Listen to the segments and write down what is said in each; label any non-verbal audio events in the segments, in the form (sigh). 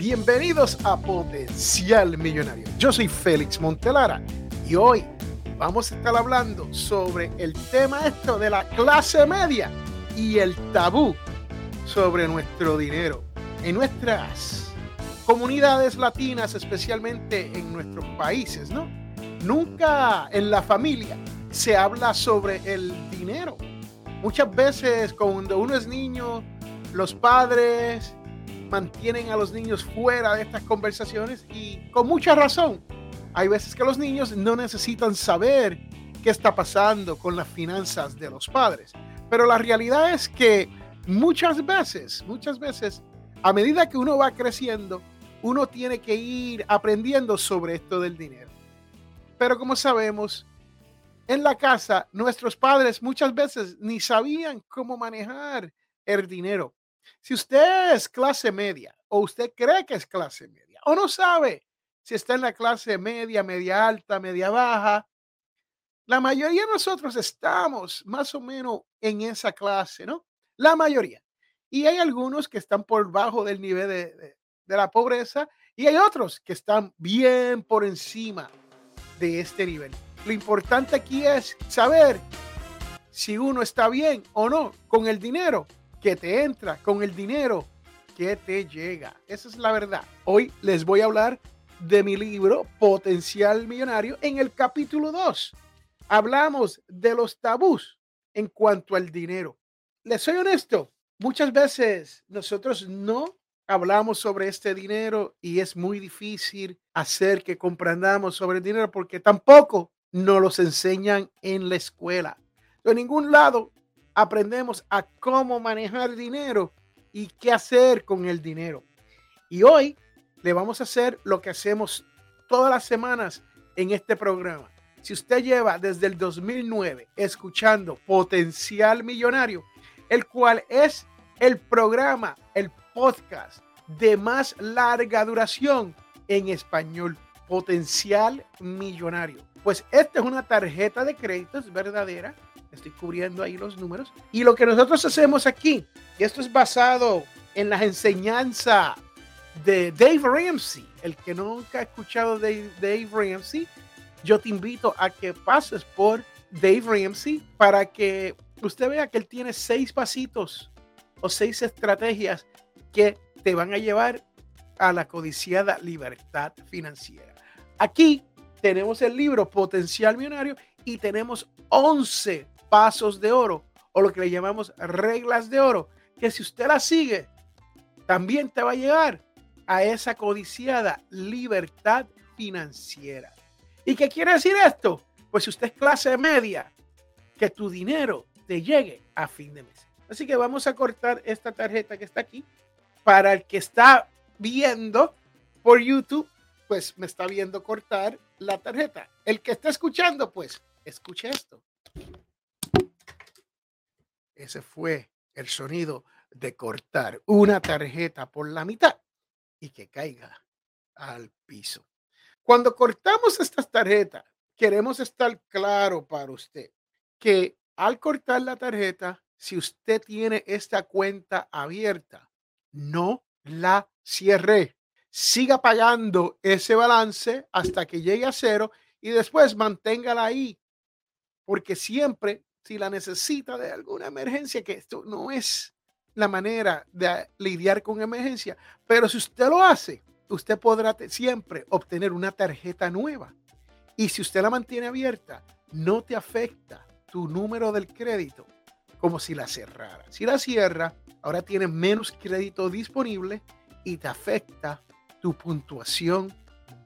Bienvenidos a Potencial Millonario. Yo soy Félix Montelara y hoy vamos a estar hablando sobre el tema esto de la clase media y el tabú sobre nuestro dinero en nuestras comunidades latinas, especialmente en nuestros países, ¿no? Nunca en la familia se habla sobre el dinero. Muchas veces cuando uno es niño, los padres mantienen a los niños fuera de estas conversaciones y con mucha razón. Hay veces que los niños no necesitan saber qué está pasando con las finanzas de los padres. Pero la realidad es que muchas veces, muchas veces, a medida que uno va creciendo, uno tiene que ir aprendiendo sobre esto del dinero. Pero como sabemos, en la casa, nuestros padres muchas veces ni sabían cómo manejar el dinero. Si usted es clase media o usted cree que es clase media o no sabe si está en la clase media, media alta, media baja, la mayoría de nosotros estamos más o menos en esa clase, ¿no? La mayoría. Y hay algunos que están por bajo del nivel de, de la pobreza y hay otros que están bien por encima de este nivel. Lo importante aquí es saber si uno está bien o no con el dinero que te entra, con el dinero que te llega. Esa es la verdad. Hoy les voy a hablar de mi libro Potencial Millonario en el capítulo 2. Hablamos de los tabús en cuanto al dinero. Les soy honesto, muchas veces nosotros no hablamos sobre este dinero y es muy difícil hacer que comprendamos sobre el dinero porque tampoco nos los enseñan en la escuela. De ningún lado aprendemos a cómo manejar dinero y qué hacer con el dinero. Y hoy le vamos a hacer lo que hacemos todas las semanas en este programa. Si usted lleva desde el 2009 escuchando Potencial Millonario, el cual es el programa, el podcast de más larga duración en español, Potencial Millonario. Pues esta es una tarjeta de créditos verdadera Estoy cubriendo ahí los números. Y lo que nosotros hacemos aquí, y esto es basado en las enseñanzas de Dave Ramsey. El que nunca ha escuchado de Dave Ramsey, yo te invito a que pases por Dave Ramsey para que usted vea que él tiene seis pasitos o seis estrategias que te van a llevar a la codiciada libertad financiera. Aquí tenemos el libro Potencial Millonario y tenemos 11 pasos de oro o lo que le llamamos reglas de oro, que si usted las sigue, también te va a llegar a esa codiciada libertad financiera. ¿Y qué quiere decir esto? Pues si usted es clase media, que tu dinero te llegue a fin de mes. Así que vamos a cortar esta tarjeta que está aquí. Para el que está viendo por YouTube, pues me está viendo cortar la tarjeta. El que está escuchando, pues escuche esto. Ese fue el sonido de cortar una tarjeta por la mitad y que caiga al piso. Cuando cortamos estas tarjetas, queremos estar claro para usted que al cortar la tarjeta, si usted tiene esta cuenta abierta, no la cierre. Siga pagando ese balance hasta que llegue a cero y después manténgala ahí, porque siempre si la necesita de alguna emergencia, que esto no es la manera de lidiar con emergencia, pero si usted lo hace, usted podrá siempre obtener una tarjeta nueva. Y si usted la mantiene abierta, no te afecta tu número del crédito como si la cerrara. Si la cierra, ahora tienes menos crédito disponible y te afecta tu puntuación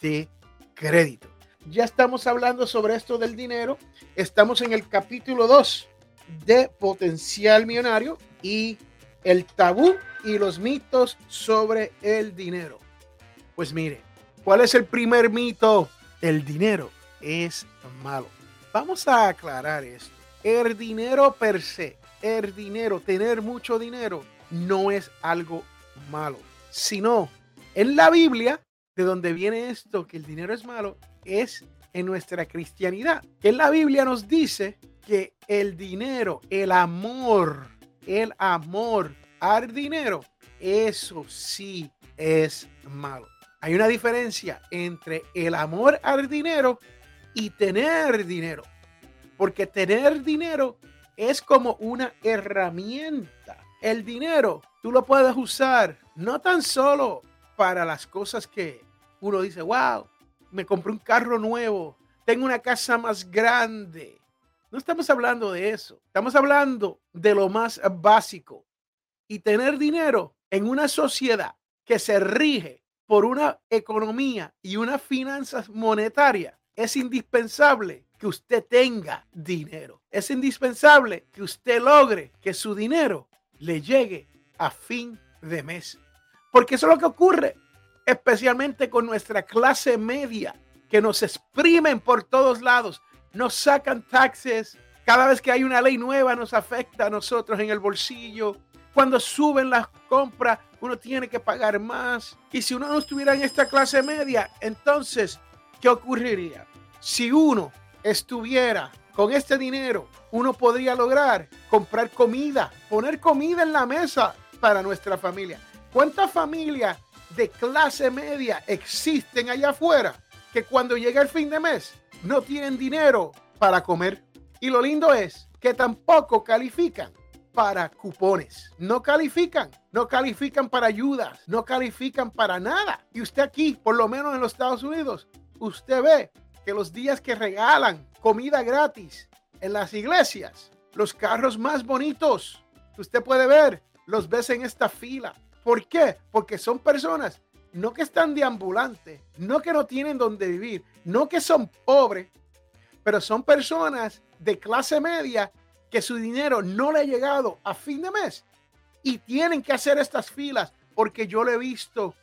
de crédito. Ya estamos hablando sobre esto del dinero. Estamos en el capítulo 2 de Potencial Millonario y el tabú y los mitos sobre el dinero. Pues mire, ¿cuál es el primer mito? El dinero es malo. Vamos a aclarar esto. El dinero per se, el dinero, tener mucho dinero, no es algo malo, sino en la Biblia, de donde viene esto, que el dinero es malo, es en nuestra cristianidad. Que la Biblia nos dice que el dinero, el amor, el amor al dinero, eso sí es malo. Hay una diferencia entre el amor al dinero y tener dinero. Porque tener dinero es como una herramienta. El dinero tú lo puedes usar no tan solo para las cosas que uno dice, wow, me compré un carro nuevo, tengo una casa más grande. No estamos hablando de eso, estamos hablando de lo más básico. Y tener dinero en una sociedad que se rige por una economía y una finanzas monetaria, es indispensable que usted tenga dinero. Es indispensable que usted logre que su dinero le llegue a fin de mes. Porque eso es lo que ocurre, especialmente con nuestra clase media, que nos exprimen por todos lados, nos sacan taxes. Cada vez que hay una ley nueva nos afecta a nosotros en el bolsillo. Cuando suben las compras, uno tiene que pagar más. Y si uno no estuviera en esta clase media, entonces, ¿qué ocurriría? Si uno estuviera con este dinero, uno podría lograr comprar comida, poner comida en la mesa para nuestra familia. ¿Cuántas familias de clase media existen allá afuera que cuando llega el fin de mes no tienen dinero para comer? Y lo lindo es que tampoco califican para cupones. No califican, no califican para ayudas, no califican para nada. Y usted aquí, por lo menos en los Estados Unidos, usted ve que los días que regalan comida gratis en las iglesias, los carros más bonitos que usted puede ver, los ves en esta fila. ¿Por qué? Porque son personas no que están deambulantes, no que no tienen donde vivir, no que son pobres, pero son personas de clase media que su dinero no le ha llegado a fin de mes y tienen que hacer estas filas porque yo lo he visto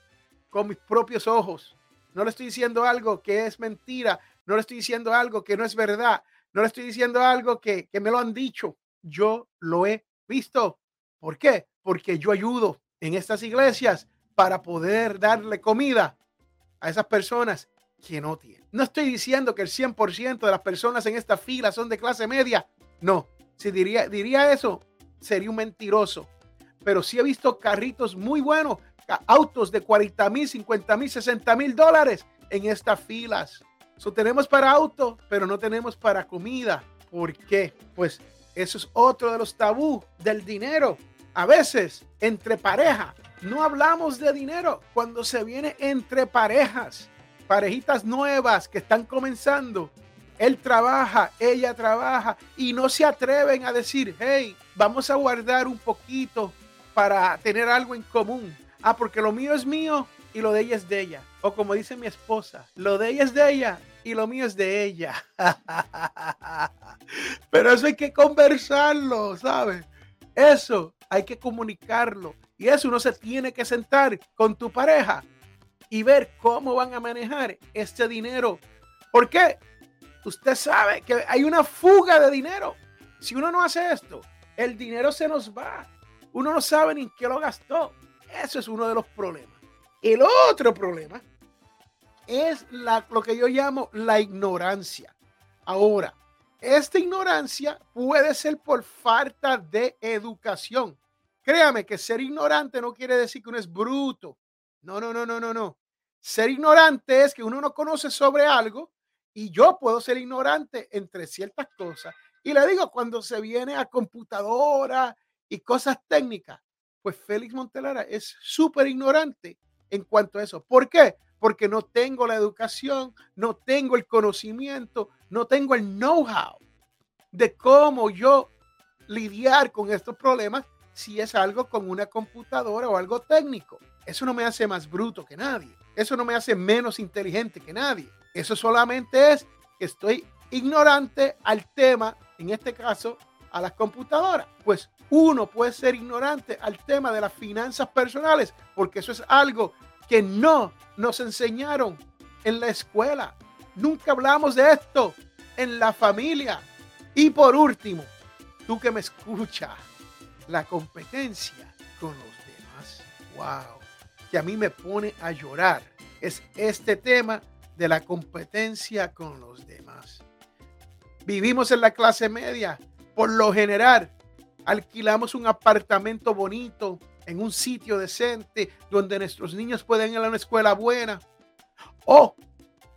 con mis propios ojos. No le estoy diciendo algo que es mentira, no le estoy diciendo algo que no es verdad, no le estoy diciendo algo que, que me lo han dicho. Yo lo he visto. ¿Por qué? Porque yo ayudo en estas iglesias para poder darle comida a esas personas que no tienen. No estoy diciendo que el 100% de las personas en esta fila son de clase media. No, si diría, diría eso, sería un mentiroso. Pero sí he visto carritos muy buenos, autos de 40 mil, 50 mil, 60 mil dólares en estas filas. So, tenemos para auto, pero no tenemos para comida. ¿Por qué? Pues eso es otro de los tabú del dinero. A veces, entre pareja, no hablamos de dinero cuando se viene entre parejas, parejitas nuevas que están comenzando. Él trabaja, ella trabaja y no se atreven a decir, hey, vamos a guardar un poquito para tener algo en común. Ah, porque lo mío es mío y lo de ella es de ella. O como dice mi esposa, lo de ella es de ella y lo mío es de ella. (laughs) Pero eso hay que conversarlo, ¿sabes? Eso hay que comunicarlo. Y eso uno se tiene que sentar con tu pareja y ver cómo van a manejar este dinero. ¿Por qué? Usted sabe que hay una fuga de dinero. Si uno no hace esto, el dinero se nos va. Uno no sabe ni en qué lo gastó. Eso es uno de los problemas. El otro problema es lo que yo llamo la ignorancia. Ahora, esta ignorancia puede ser por falta de educación. Créame que ser ignorante no quiere decir que uno es bruto. No, no, no, no, no, no. Ser ignorante es que uno no conoce sobre algo y yo puedo ser ignorante entre ciertas cosas. Y le digo, cuando se viene a computadora y cosas técnicas, pues Félix Montelara es súper ignorante en cuanto a eso. ¿Por qué? Porque no tengo la educación, no tengo el conocimiento, no tengo el know-how de cómo yo lidiar con estos problemas si es algo con una computadora o algo técnico. Eso no me hace más bruto que nadie. Eso no me hace menos inteligente que nadie. Eso solamente es que estoy ignorante al tema, en este caso, a las computadoras. Pues uno puede ser ignorante al tema de las finanzas personales, porque eso es algo que no nos enseñaron en la escuela. Nunca hablamos de esto en la familia. Y por último, tú que me escuchas, la competencia con los demás. Wow, que a mí me pone a llorar. Es este tema de la competencia con los demás. Vivimos en la clase media. Por lo general, alquilamos un apartamento bonito en un sitio decente donde nuestros niños pueden ir a una escuela buena. O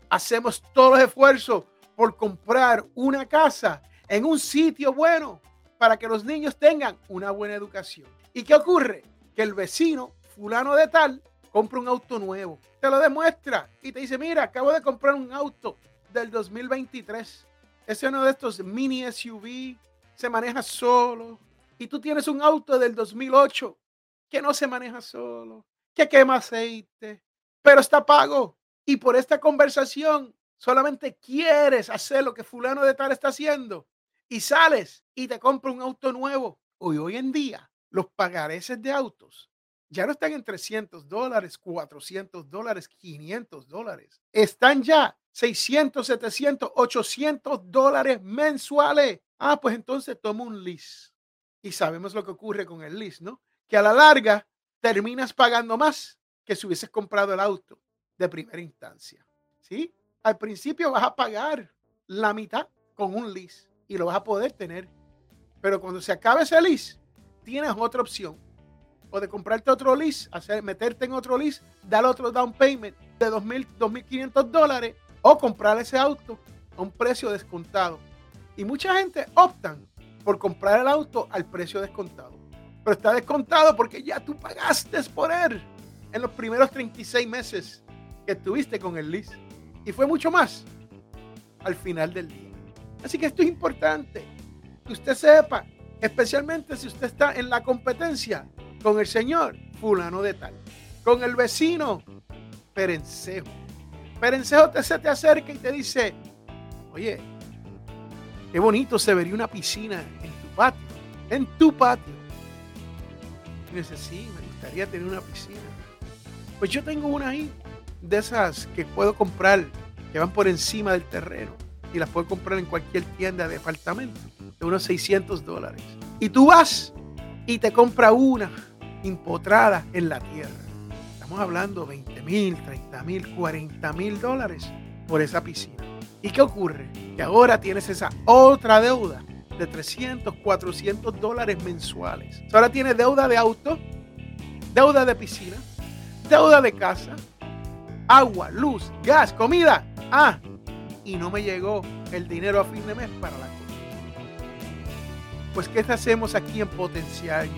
hacemos todos los esfuerzos por comprar una casa en un sitio bueno para que los niños tengan una buena educación. ¿Y qué ocurre? Que el vecino, fulano de tal, compra un auto nuevo, te lo demuestra y te dice, mira, acabo de comprar un auto del 2023. Es uno de estos mini SUV, se maneja solo. Y tú tienes un auto del 2008 que no se maneja solo, que quema aceite, pero está pago. Y por esta conversación solamente quieres hacer lo que fulano de tal está haciendo y sales y te compra un auto nuevo. Hoy, hoy en día, los pagareces de autos ya no están en 300 dólares, 400 dólares, 500 dólares. Están ya 600, 700, 800 dólares mensuales. Ah, pues entonces toma un lease. Y sabemos lo que ocurre con el lease, ¿no? Que a la larga terminas pagando más que si hubieses comprado el auto de primera instancia. ¿Sí? Al principio vas a pagar la mitad con un lease y lo vas a poder tener. Pero cuando se acabe ese lease, tienes otra opción. O de comprarte otro lease, hacer, meterte en otro lease, dar otro down payment de 2.000, 2.500 dólares o comprar ese auto a un precio descontado. Y mucha gente optan por comprar el auto al precio descontado pero está descontado porque ya tú pagaste por él en los primeros 36 meses que estuviste con el lease. Y fue mucho más al final del día. Así que esto es importante, que usted sepa, especialmente si usted está en la competencia con el señor fulano de tal, con el vecino Perencejo. Perencejo te, se te acerca y te dice, oye, qué bonito se vería una piscina en tu patio, en tu patio dice, sí, me gustaría tener una piscina. Pues yo tengo una ahí, de esas que puedo comprar, que van por encima del terreno. Y las puedo comprar en cualquier tienda de departamento, de unos 600 dólares. Y tú vas y te compra una empotrada en la tierra. Estamos hablando 20 mil, 30 mil, 40 mil dólares por esa piscina. ¿Y qué ocurre? Que ahora tienes esa otra deuda de 300, 400 dólares mensuales. Ahora tiene deuda de auto, deuda de piscina, deuda de casa, agua, luz, gas, comida. Ah, y no me llegó el dinero a fin de mes para la comida. Pues, ¿qué hacemos aquí en Potencial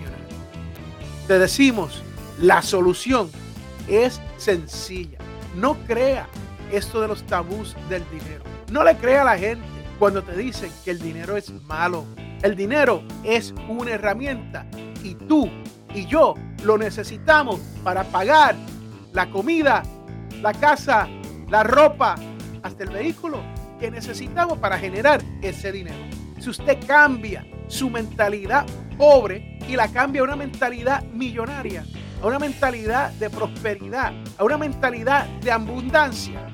Te decimos, la solución es sencilla. No crea esto de los tabús del dinero. No le crea a la gente cuando te dicen que el dinero es malo. El dinero es una herramienta y tú y yo lo necesitamos para pagar la comida, la casa, la ropa, hasta el vehículo que necesitamos para generar ese dinero. Si usted cambia su mentalidad pobre y la cambia a una mentalidad millonaria, a una mentalidad de prosperidad, a una mentalidad de abundancia,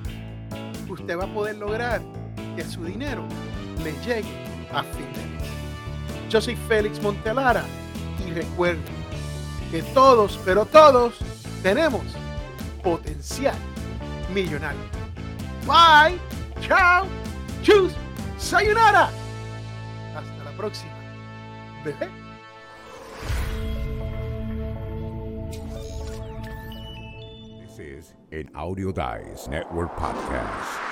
usted va a poder lograr su dinero le llegue a fin de mes. Yo soy Félix Montelara y recuerden que todos, pero todos, tenemos potencial millonario. Bye, chao, chus, sayonara. Hasta la próxima, bebé. This is an Audio Dice Network podcast.